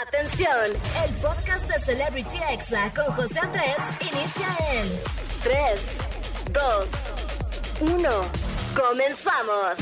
Atención, el podcast de Celebrity Exa con José Andrés inicia en 3, 2, 1. Comenzamos.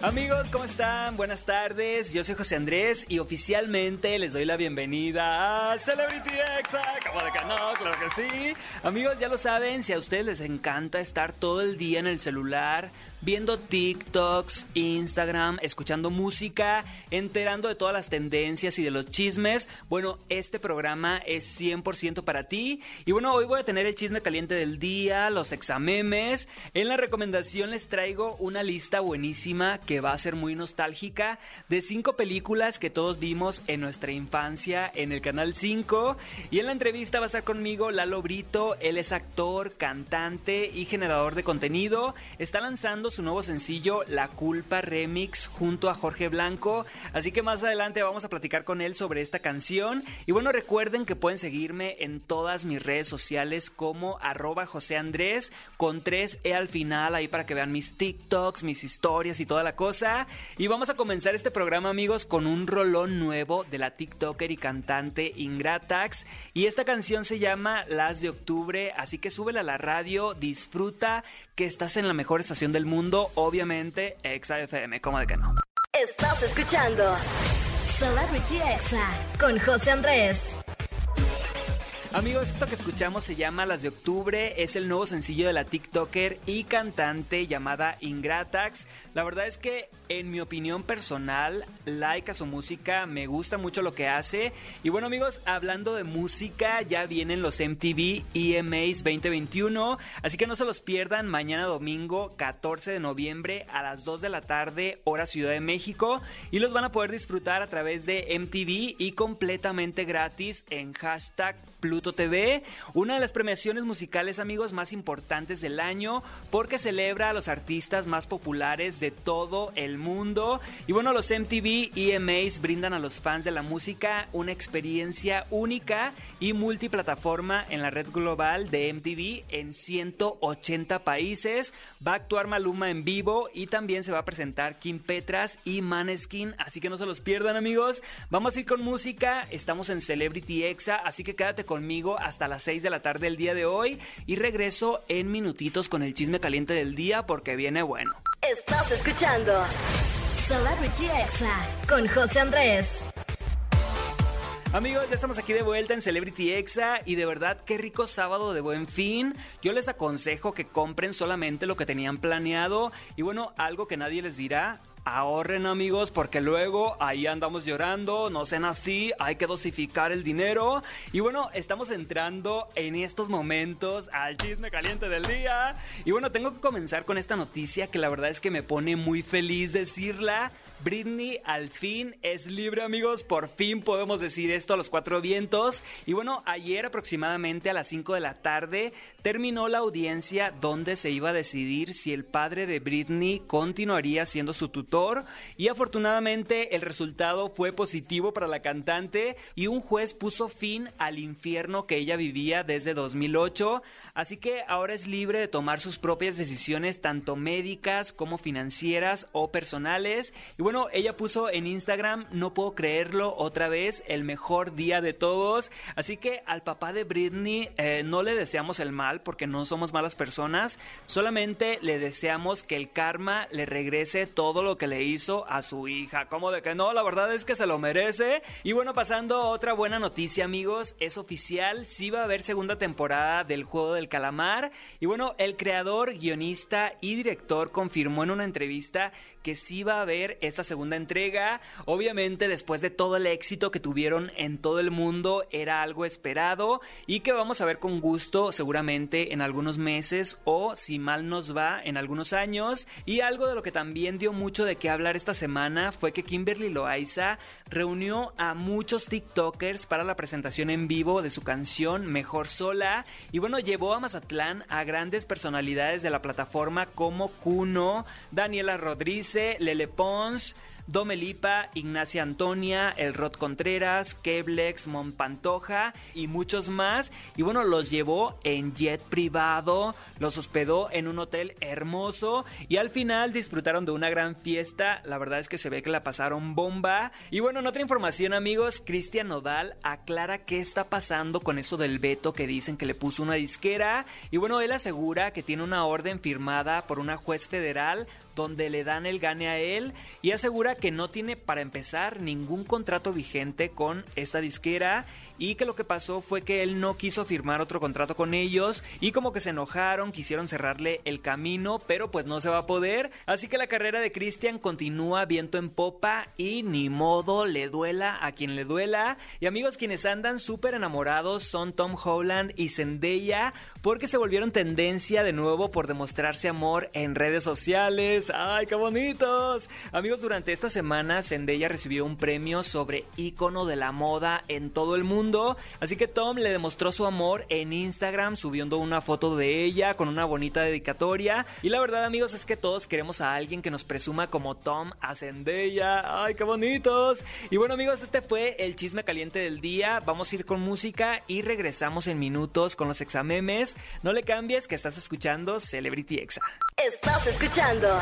Amigos, ¿cómo están? Buenas tardes. Yo soy José Andrés y oficialmente les doy la bienvenida a Celebrity Exa. ¿Cómo de que no? Claro que sí. Amigos, ya lo saben, si a ustedes les encanta estar todo el día en el celular, viendo TikToks, Instagram, escuchando música, enterando de todas las tendencias y de los chismes. Bueno, este programa es 100% para ti. Y bueno, hoy voy a tener el chisme caliente del día, los examemes. En la recomendación les traigo una lista buenísima que va a ser muy nostálgica de cinco películas que todos vimos en nuestra infancia en el Canal 5. Y en la entrevista va a estar conmigo Lalo Brito. Él es actor, cantante y generador de contenido. Está lanzando su nuevo sencillo La Culpa Remix junto a Jorge Blanco. Así que más adelante vamos a platicar con él sobre esta canción. Y bueno, recuerden que pueden seguirme en todas mis redes sociales como arroba José Andrés con 3E al final ahí para que vean mis TikToks, mis historias y toda la cosa. Y vamos a comenzar este programa amigos con un rolón nuevo de la TikToker y cantante Ingratax. Y esta canción se llama Las de Octubre, así que súbela a la radio, disfruta que estás en la mejor estación del mundo, obviamente Exa FM, ¿cómo de que no? Estás escuchando Celebrity Exa con José Andrés. Amigos, esto que escuchamos se llama Las de Octubre, es el nuevo sencillo de la TikToker y cantante llamada Ingratax. La verdad es que en mi opinión personal, like a su música, me gusta mucho lo que hace. Y bueno amigos, hablando de música, ya vienen los MTV EMAs 2021, así que no se los pierdan mañana domingo 14 de noviembre a las 2 de la tarde, hora Ciudad de México, y los van a poder disfrutar a través de MTV y completamente gratis en hashtag Pluto TV, una de las premiaciones musicales amigos más importantes del año porque celebra a los artistas más populares de todo el mundo. Y bueno, los MTV EMAs brindan a los fans de la música una experiencia única y multiplataforma en la red global de MTV en 180 países. Va a actuar Maluma en vivo y también se va a presentar Kim Petras y Maneskin, así que no se los pierdan amigos. Vamos a ir con música, estamos en Celebrity Exa, así que quédate conmigo hasta las 6 de la tarde del día de hoy y regreso en minutitos con el chisme caliente del día porque viene bueno. Estás escuchando Celebrity Exa con José Andrés. Amigos, ya estamos aquí de vuelta en Celebrity Exa y de verdad qué rico sábado de buen fin. Yo les aconsejo que compren solamente lo que tenían planeado y bueno, algo que nadie les dirá, Ahorren amigos porque luego ahí andamos llorando, no sean así, hay que dosificar el dinero. Y bueno, estamos entrando en estos momentos al chisme caliente del día. Y bueno, tengo que comenzar con esta noticia que la verdad es que me pone muy feliz decirla. Britney al fin es libre amigos, por fin podemos decir esto a los cuatro vientos. Y bueno, ayer aproximadamente a las 5 de la tarde terminó la audiencia donde se iba a decidir si el padre de Britney continuaría siendo su tutor. Y afortunadamente el resultado fue positivo para la cantante y un juez puso fin al infierno que ella vivía desde 2008. Así que ahora es libre de tomar sus propias decisiones tanto médicas como financieras o personales. Ella puso en Instagram, no puedo creerlo, otra vez, el mejor día de todos. Así que al papá de Britney eh, no le deseamos el mal porque no somos malas personas, solamente le deseamos que el karma le regrese todo lo que le hizo a su hija. Como de que no, la verdad es que se lo merece. Y bueno, pasando a otra buena noticia amigos, es oficial, sí va a haber segunda temporada del juego del calamar. Y bueno, el creador, guionista y director confirmó en una entrevista que sí va a haber esta segunda entrega. Obviamente después de todo el éxito que tuvieron en todo el mundo era algo esperado y que vamos a ver con gusto seguramente en algunos meses o si mal nos va en algunos años. Y algo de lo que también dio mucho de qué hablar esta semana fue que Kimberly Loaiza reunió a muchos TikTokers para la presentación en vivo de su canción Mejor Sola y bueno, llevó a Mazatlán a grandes personalidades de la plataforma como Kuno, Daniela Rodríguez, Lele Pons, Domelipa, Ignacia Antonia, El Rod Contreras, Keblex, Monpantoja y muchos más. Y bueno, los llevó en jet privado, los hospedó en un hotel hermoso y al final disfrutaron de una gran fiesta. La verdad es que se ve que la pasaron bomba. Y bueno, en otra información amigos, Cristian Nodal aclara qué está pasando con eso del veto que dicen que le puso una disquera. Y bueno, él asegura que tiene una orden firmada por una juez federal donde le dan el gane a él y asegura que no tiene para empezar ningún contrato vigente con esta disquera y que lo que pasó fue que él no quiso firmar otro contrato con ellos y como que se enojaron, quisieron cerrarle el camino, pero pues no se va a poder. Así que la carrera de Christian continúa viento en popa y ni modo le duela a quien le duela. Y amigos, quienes andan súper enamorados son Tom Holland y Zendaya porque se volvieron tendencia de nuevo por demostrarse amor en redes sociales. ¡Ay, qué bonitos! Amigos, durante esta semana Zendaya recibió un premio sobre ícono de la moda en todo el mundo Así que Tom le demostró su amor en Instagram subiendo una foto de ella con una bonita dedicatoria. Y la verdad amigos es que todos queremos a alguien que nos presuma como Tom a Zendaya. ¡Ay, qué bonitos! Y bueno amigos, este fue el chisme caliente del día. Vamos a ir con música y regresamos en minutos con los examemes. No le cambies que estás escuchando Celebrity Exa. Estás escuchando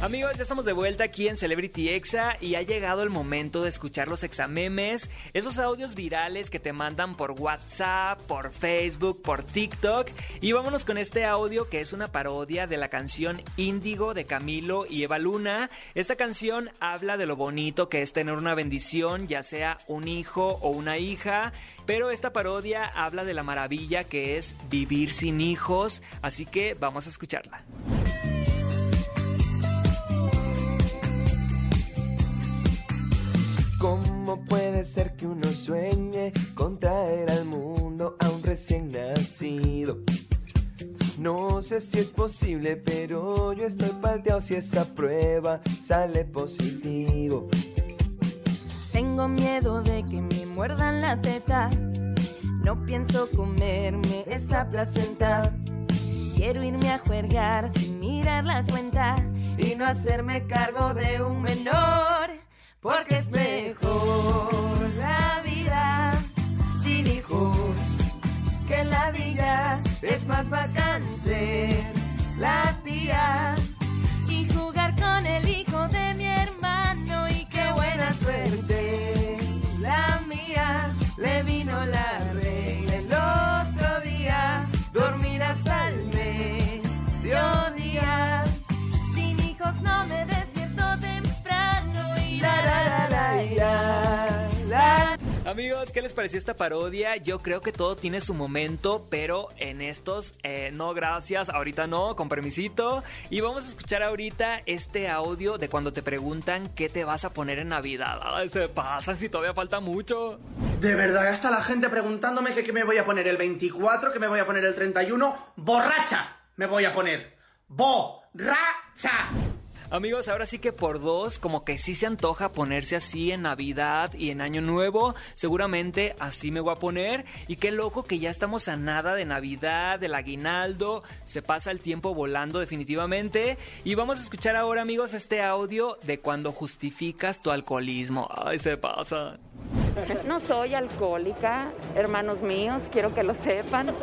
Amigos, ya estamos de vuelta aquí en Celebrity Exa y ha llegado el momento de escuchar los examemes, esos audios virales que te mandan por WhatsApp, por Facebook, por TikTok. Y vámonos con este audio que es una parodia de la canción Índigo de Camilo y Eva Luna. Esta canción habla de lo bonito que es tener una bendición, ya sea un hijo o una hija, pero esta parodia habla de la maravilla que es vivir sin hijos, así que vamos a escucharla. ¿Cómo puede ser que uno sueñe con traer al mundo a un recién nacido? No sé si es posible, pero yo estoy palteado si esa prueba sale positivo. Tengo miedo de que me muerdan la teta. No pienso comerme esa placenta. Quiero irme a juergar sin mirar la cuenta y no hacerme cargo de un menor porque es mejor la vida sin hijos que la vida. Es más bacán ser la tía y jugar con el hijo de mi hermano. Y qué buena suerte la mía le ¿qué les pareció esta parodia? Yo creo que todo tiene su momento, pero en estos eh, no gracias, ahorita no, con permisito. Y vamos a escuchar ahorita este audio de cuando te preguntan qué te vas a poner en Navidad. Se pasa si todavía falta mucho. De verdad, ya está la gente preguntándome qué me voy a poner el 24, que me voy a poner el 31. ¡Borracha! Me voy a poner. ¡Borracha! Amigos, ahora sí que por dos, como que sí se antoja ponerse así en Navidad y en Año Nuevo. Seguramente así me voy a poner. Y qué loco que ya estamos a nada de Navidad, del aguinaldo. Se pasa el tiempo volando definitivamente. Y vamos a escuchar ahora, amigos, este audio de cuando justificas tu alcoholismo. Ay, se pasa. No soy alcohólica, hermanos míos, quiero que lo sepan.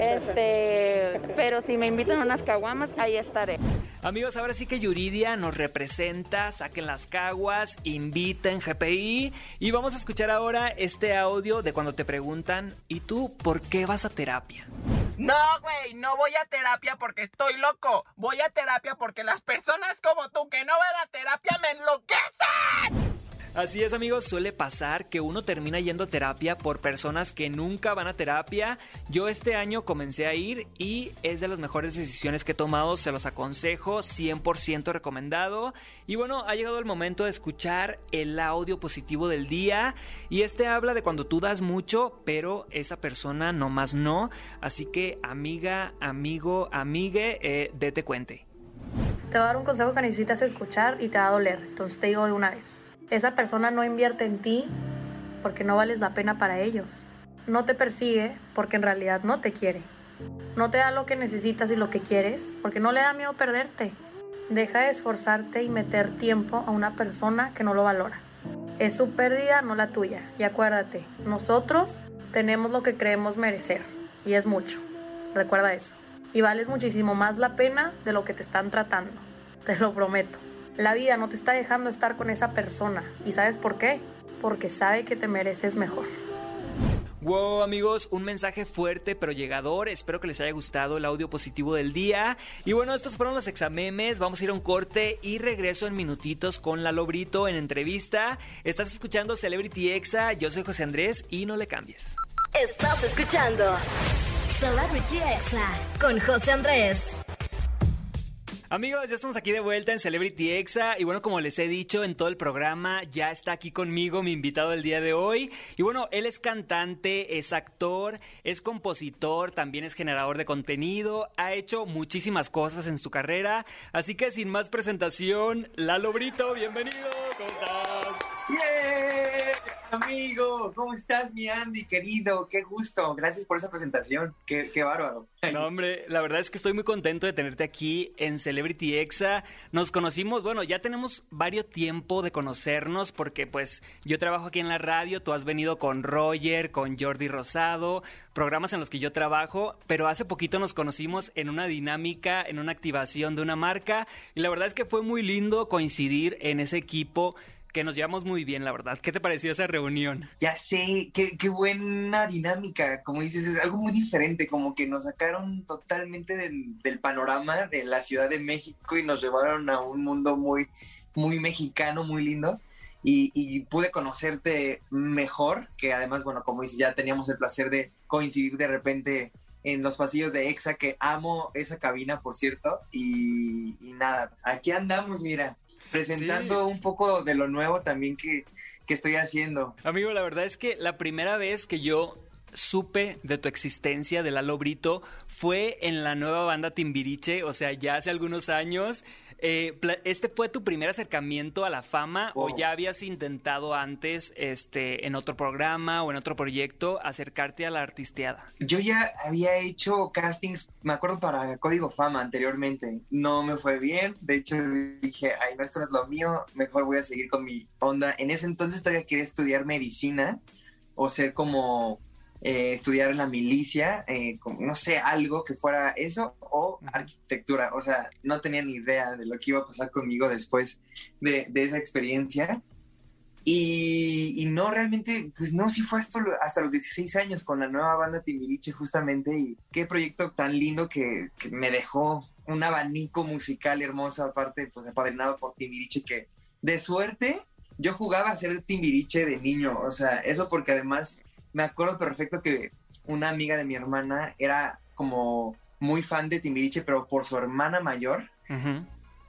Este, pero si me invitan a unas caguamas, ahí estaré. Amigos, ahora sí que Yuridia nos representa, saquen las caguas, inviten GPI y vamos a escuchar ahora este audio de cuando te preguntan, ¿y tú por qué vas a terapia? No, güey, no voy a terapia porque estoy loco. Voy a terapia porque las personas como tú que no van a terapia me enloquecen. Así es amigos, suele pasar que uno termina yendo a terapia por personas que nunca van a terapia. Yo este año comencé a ir y es de las mejores decisiones que he tomado, se los aconsejo, 100% recomendado. Y bueno, ha llegado el momento de escuchar el audio positivo del día y este habla de cuando tú das mucho, pero esa persona nomás no. Así que amiga, amigo, amigue, eh, dete cuente. Te voy a dar un consejo que necesitas escuchar y te va a doler. Entonces te digo de una vez. Esa persona no invierte en ti porque no vales la pena para ellos. No te persigue porque en realidad no te quiere. No te da lo que necesitas y lo que quieres, porque no le da miedo perderte. Deja de esforzarte y meter tiempo a una persona que no lo valora. Es su pérdida, no la tuya. Y acuérdate, nosotros tenemos lo que creemos merecer. Y es mucho. Recuerda eso. Y vales muchísimo más la pena de lo que te están tratando. Te lo prometo. La vida no te está dejando estar con esa persona. ¿Y sabes por qué? Porque sabe que te mereces mejor. Wow, amigos, un mensaje fuerte pero llegador. Espero que les haya gustado el audio positivo del día. Y bueno, estos fueron los examemes. Vamos a ir a un corte y regreso en minutitos con la Lobrito en entrevista. Estás escuchando Celebrity Exa. Yo soy José Andrés y no le cambies. Estás escuchando Celebrity Exa con José Andrés. Amigos, ya estamos aquí de vuelta en Celebrity Exa y bueno, como les he dicho en todo el programa, ya está aquí conmigo mi invitado del día de hoy. Y bueno, él es cantante, es actor, es compositor, también es generador de contenido, ha hecho muchísimas cosas en su carrera, así que sin más presentación, Lalo Brito, bienvenido, ¿cómo estás? ¡Bien! Amigo, ¿cómo estás, mi Andy, querido? Qué gusto. Gracias por esa presentación. Qué, qué bárbaro. No, hombre, la verdad es que estoy muy contento de tenerte aquí en Celebrity Exa. Nos conocimos, bueno, ya tenemos varios tiempo de conocernos porque pues yo trabajo aquí en la radio, tú has venido con Roger, con Jordi Rosado, programas en los que yo trabajo, pero hace poquito nos conocimos en una dinámica, en una activación de una marca y la verdad es que fue muy lindo coincidir en ese equipo que nos llevamos muy bien, la verdad. ¿Qué te pareció esa reunión? Ya sé, qué, qué buena dinámica. Como dices, es algo muy diferente, como que nos sacaron totalmente del, del, panorama de la Ciudad de México y nos llevaron a un mundo muy, muy mexicano, muy lindo. Y, pude conocerte mejor, que además, bueno, como dices, ya teníamos el placer de coincidir de repente en los pasillos de EXA, que amo esa cabina, por cierto. Y, y nada, aquí andamos, mira presentando sí. un poco de lo nuevo también que, que estoy haciendo. Amigo, la verdad es que la primera vez que yo supe de tu existencia de Lalo Brito fue en la nueva banda Timbiriche, o sea, ya hace algunos años. Eh, ¿Este fue tu primer acercamiento a la fama o ya habías intentado antes este, en otro programa o en otro proyecto acercarte a la artisteada? Yo ya había hecho castings, me acuerdo, para Código Fama anteriormente. No me fue bien. De hecho, dije, ay, no, esto no es lo mío. Mejor voy a seguir con mi onda. En ese entonces todavía quería estudiar medicina o ser como eh, estudiar en la milicia, eh, no sé, algo que fuera eso o arquitectura. O sea, no tenía ni idea de lo que iba a pasar conmigo después de, de esa experiencia. Y, y, no, realmente, pues no, sí fue hasta los 16 años con la nueva banda Timbiriche justamente. Y qué proyecto tan lindo que, que me dejó un abanico musical hermoso, aparte, pues apadrinado por Timbiriche, que de suerte yo jugaba a ser Timbiriche de niño. O sea, eso porque además me acuerdo perfecto que una amiga de mi hermana era como muy fan de Timbiriche, pero por su hermana mayor. Uh -huh.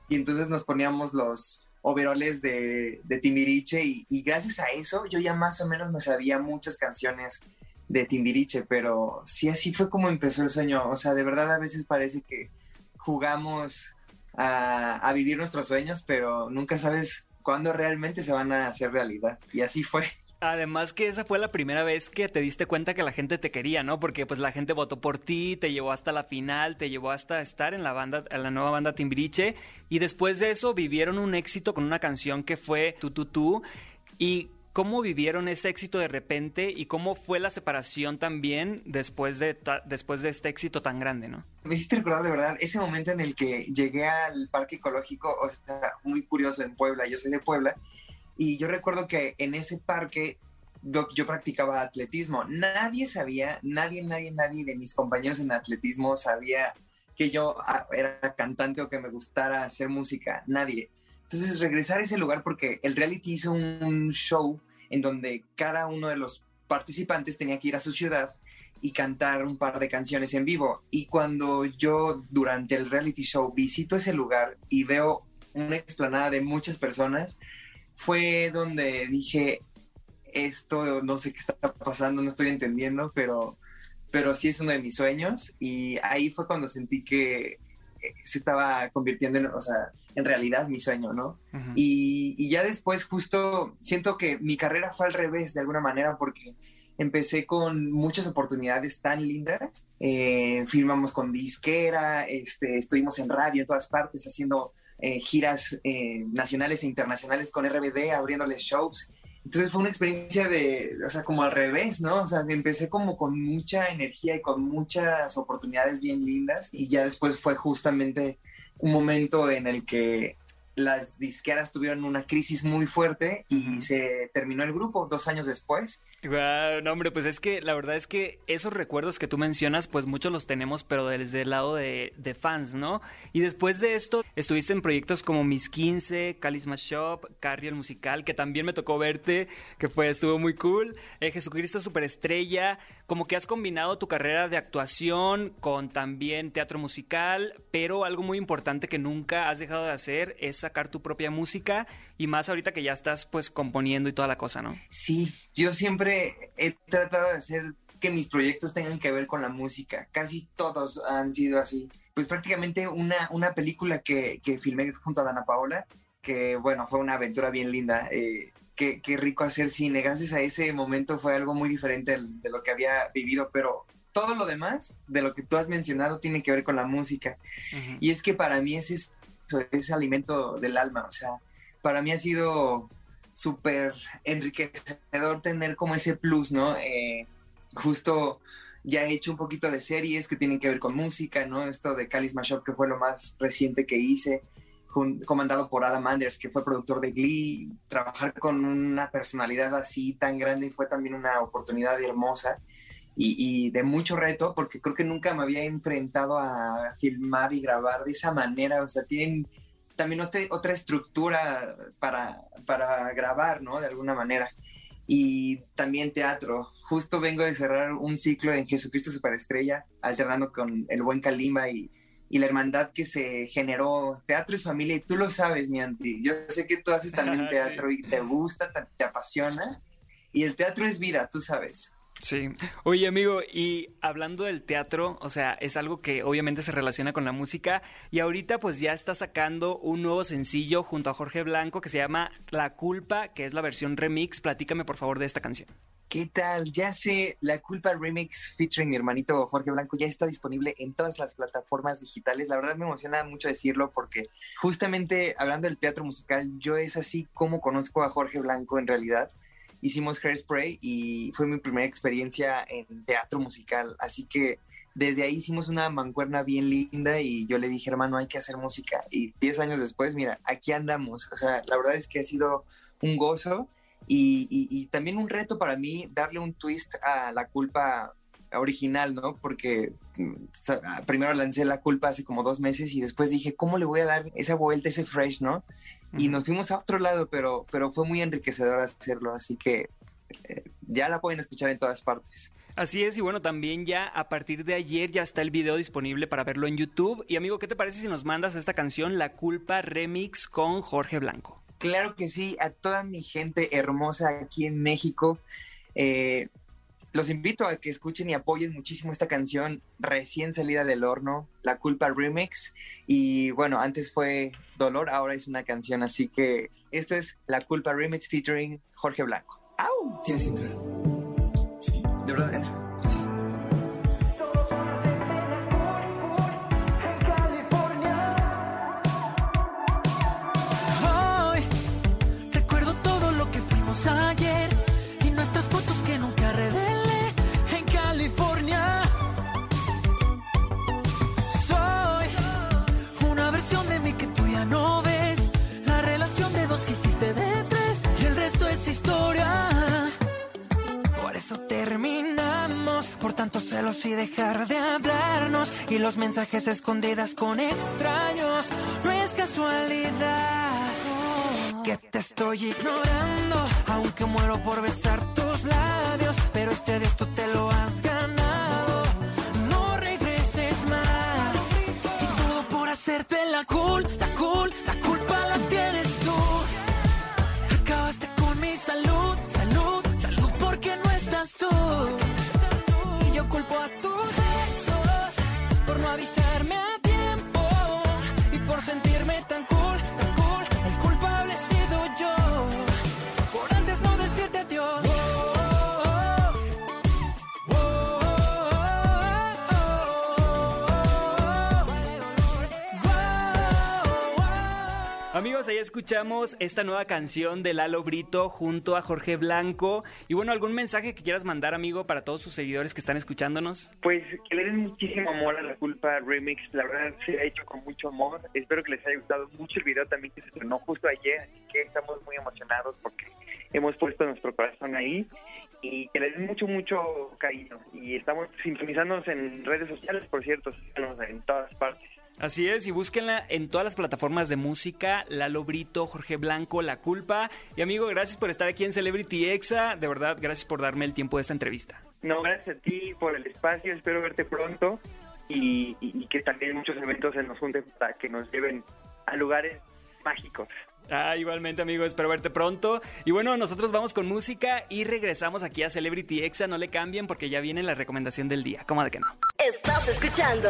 Y entonces nos poníamos los overoles de, de Timbiriche y, y, gracias a eso yo ya más o menos me sabía muchas canciones de Timbiriche, pero sí así fue como empezó el sueño. O sea, de verdad a veces parece que jugamos a, a vivir nuestros sueños, pero nunca sabes cuándo realmente se van a hacer realidad. Y así fue. Además que esa fue la primera vez que te diste cuenta que la gente te quería, ¿no? Porque pues la gente votó por ti, te llevó hasta la final, te llevó hasta estar en la banda, en la nueva banda Timbiriche y después de eso vivieron un éxito con una canción que fue Tu Tu Tu y cómo vivieron ese éxito de repente y cómo fue la separación también después de después de este éxito tan grande, ¿no? Me hiciste recordar de verdad ese momento en el que llegué al parque ecológico, o sea, muy curioso en Puebla, yo soy de Puebla y yo recuerdo que en ese parque yo, practicaba atletismo. Nadie sabía, nadie, nadie, nadie de mis compañeros en atletismo sabía que yo ah, era cantante o que me gustara hacer música. Nadie. Entonces regresar a ese lugar porque el reality hizo un show en donde cada uno de los participantes tenía que ir a su ciudad y cantar un par de canciones en vivo. Y cuando yo durante el reality show visito ese lugar y veo una explanada de muchas personas, fue donde dije, esto no sé qué está pasando, no estoy entendiendo, pero, pero sí es uno de mis sueños y ahí fue cuando sentí que se estaba convirtiendo en, o sea, en realidad mi sueño, ¿no? Uh -huh. y, y, ya después justo siento que mi carrera fue al revés de alguna manera porque empecé con muchas oportunidades tan lindas. Eh, filmamos con disquera, este, estuvimos en radio en todas partes haciendo eh, giras eh, nacionales e internacionales con RBD, abriéndoles shows. Entonces fue una experiencia de, o sea, como al revés, ¿no? O sea, empecé como con mucha energía y con muchas oportunidades bien lindas y ya después fue justamente un momento en el que las disqueras tuvieron una crisis muy fuerte y se terminó el grupo dos años después. Wow, no, hombre, pues es que la verdad es que esos recuerdos que tú mencionas, pues muchos los tenemos, pero desde el lado de, de fans, ¿no? Y después de esto, estuviste en proyectos como Mis 15, Calisma Shop, Carrie Musical, que también me tocó verte, que fue, estuvo muy cool. Eh, Jesucristo Superestrella, como que has combinado tu carrera de actuación con también teatro musical, pero algo muy importante que nunca has dejado de hacer es sacar tu propia música y más ahorita que ya estás pues componiendo y toda la cosa, ¿no? Sí, yo siempre he tratado de hacer que mis proyectos tengan que ver con la música. Casi todos han sido así. Pues prácticamente una, una película que, que filmé junto a Dana Paola, que bueno, fue una aventura bien linda. Eh, qué, qué, rico hacer cine. Gracias a ese momento fue algo muy diferente de lo que había vivido, pero todo lo demás de lo que tú has mencionado tiene que ver con la música. Uh -huh. Y es que para mí ese es, es alimento del alma, o sea, para mí ha sido súper enriquecedor tener como ese plus, ¿no? Eh, justo ya he hecho un poquito de series que tienen que ver con música, ¿no? Esto de Calis Mashup, que fue lo más reciente que hice, comandado por Adam Anders, que fue productor de Glee. Trabajar con una personalidad así tan grande fue también una oportunidad hermosa y, y de mucho reto, porque creo que nunca me había enfrentado a filmar y grabar de esa manera, o sea, tienen también otra estructura para, para grabar, ¿no? De alguna manera. Y también teatro. Justo vengo de cerrar un ciclo en Jesucristo Superestrella, alternando con El Buen Calima y, y la hermandad que se generó. Teatro es familia y tú lo sabes, mi Anti. Yo sé que tú haces también teatro sí. y te gusta, te, te apasiona. Y el teatro es vida, tú sabes. Sí. Oye, amigo, y hablando del teatro, o sea, es algo que obviamente se relaciona con la música y ahorita pues ya está sacando un nuevo sencillo junto a Jorge Blanco que se llama La Culpa, que es la versión remix. Platícame por favor de esta canción. ¿Qué tal? Ya sé, La Culpa Remix featuring mi hermanito Jorge Blanco ya está disponible en todas las plataformas digitales. La verdad me emociona mucho decirlo porque justamente hablando del teatro musical, yo es así como conozco a Jorge Blanco en realidad hicimos Hairspray y fue mi primera experiencia en teatro musical, así que desde ahí hicimos una mancuerna bien linda y yo le dije, hermano, hay que hacer música. Y 10 años después, mira, aquí andamos. O sea, la verdad es que ha sido un gozo y, y, y también un reto para mí darle un twist a la culpa original, ¿no? Porque primero lancé la culpa hace como dos meses y después dije, ¿cómo le voy a dar esa vuelta, ese fresh, ¿no? Y nos fuimos a otro lado, pero, pero fue muy enriquecedor hacerlo, así que eh, ya la pueden escuchar en todas partes. Así es, y bueno, también ya a partir de ayer ya está el video disponible para verlo en YouTube. Y amigo, ¿qué te parece si nos mandas esta canción, La Culpa Remix con Jorge Blanco? Claro que sí, a toda mi gente hermosa aquí en México. Eh, los invito a que escuchen y apoyen muchísimo esta canción recién salida del horno, La Culpa Remix. Y bueno, antes fue Dolor, ahora es una canción, así que esto es La Culpa Remix featuring Jorge Blanco. ¡Au! ¿Quieres entrar? Sí, de verdad, entra. Historia. Por eso terminamos, por tanto celos y dejar de hablarnos y los mensajes escondidas con extraños. No es casualidad que te estoy ignorando, aunque muero por besar tus labios, pero este de esto te lo has ganado. No regreses más y todo por hacerte la cool, la cool, amigos, ahí escuchamos esta nueva canción de Lalo Brito junto a Jorge Blanco. Y bueno, ¿algún mensaje que quieras mandar, amigo, para todos sus seguidores que están escuchándonos? Pues que le den muchísimo amor a la culpa remix. La verdad se ha hecho con mucho amor. Espero que les haya gustado mucho el video también que se estrenó justo ayer. Así que estamos muy emocionados porque hemos puesto nuestro corazón ahí y que le den mucho, mucho cariño. Y estamos sintonizándonos en redes sociales, por cierto, en todas partes. Así es, y búsquenla en todas las plataformas de música, Lalo Brito, Jorge Blanco, La Culpa. Y amigo, gracias por estar aquí en Celebrity Exa. De verdad, gracias por darme el tiempo de esta entrevista. No, gracias a ti por el espacio, espero verte pronto y, y que también muchos eventos se nos junten para que nos lleven a lugares mágicos. Ah, igualmente, amigo, espero verte pronto. Y bueno, nosotros vamos con música y regresamos aquí a Celebrity Exa. No le cambien porque ya viene la recomendación del día. ¿Cómo de que no? Estás escuchando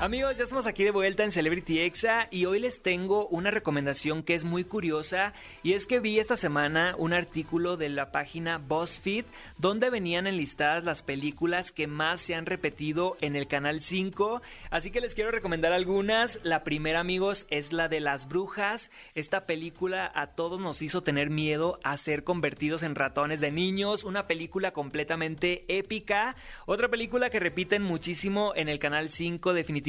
Amigos, ya estamos aquí de vuelta en Celebrity Exa y hoy les tengo una recomendación que es muy curiosa y es que vi esta semana un artículo de la página BuzzFeed donde venían enlistadas las películas que más se han repetido en el canal 5, así que les quiero recomendar algunas. La primera, amigos, es la de Las Brujas. Esta película a todos nos hizo tener miedo a ser convertidos en ratones de niños, una película completamente épica. Otra película que repiten muchísimo en el canal 5 definitivamente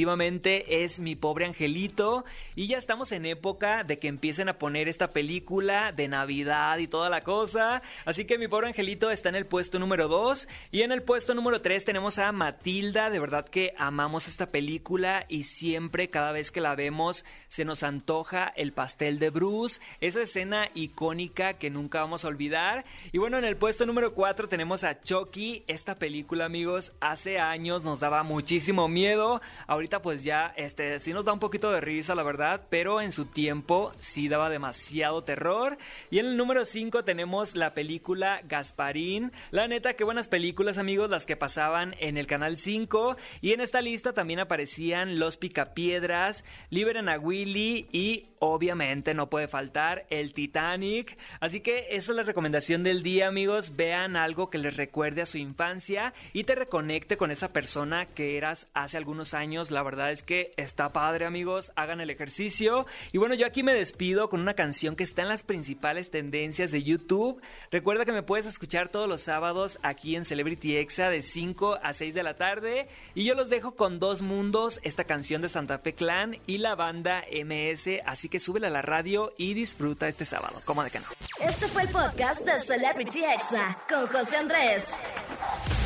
es Mi pobre angelito y ya estamos en época de que empiecen a poner esta película de Navidad y toda la cosa. Así que Mi pobre angelito está en el puesto número 2 y en el puesto número 3 tenemos a Matilda. De verdad que amamos esta película y siempre cada vez que la vemos se nos antoja el pastel de Bruce, esa escena icónica que nunca vamos a olvidar. Y bueno, en el puesto número 4 tenemos a Chucky. Esta película, amigos, hace años nos daba muchísimo miedo. Ahorita pues ya este sí nos da un poquito de risa, la verdad, pero en su tiempo sí daba demasiado terror. Y en el número 5 tenemos la película Gasparín. La neta, qué buenas películas, amigos, las que pasaban en el canal 5. Y en esta lista también aparecían Los Picapiedras, Liberen a Willy y obviamente no puede faltar el Titanic. Así que esa es la recomendación del día, amigos. Vean algo que les recuerde a su infancia y te reconecte con esa persona que eras hace algunos años. La verdad es que está padre, amigos. Hagan el ejercicio. Y bueno, yo aquí me despido con una canción que está en las principales tendencias de YouTube. Recuerda que me puedes escuchar todos los sábados aquí en Celebrity Exa de 5 a 6 de la tarde. Y yo los dejo con Dos Mundos, esta canción de Santa Fe Clan y la banda MS. Así que súbela a la radio y disfruta este sábado. ¿Cómo de que no? Este fue el podcast de Celebrity Exa con José Andrés.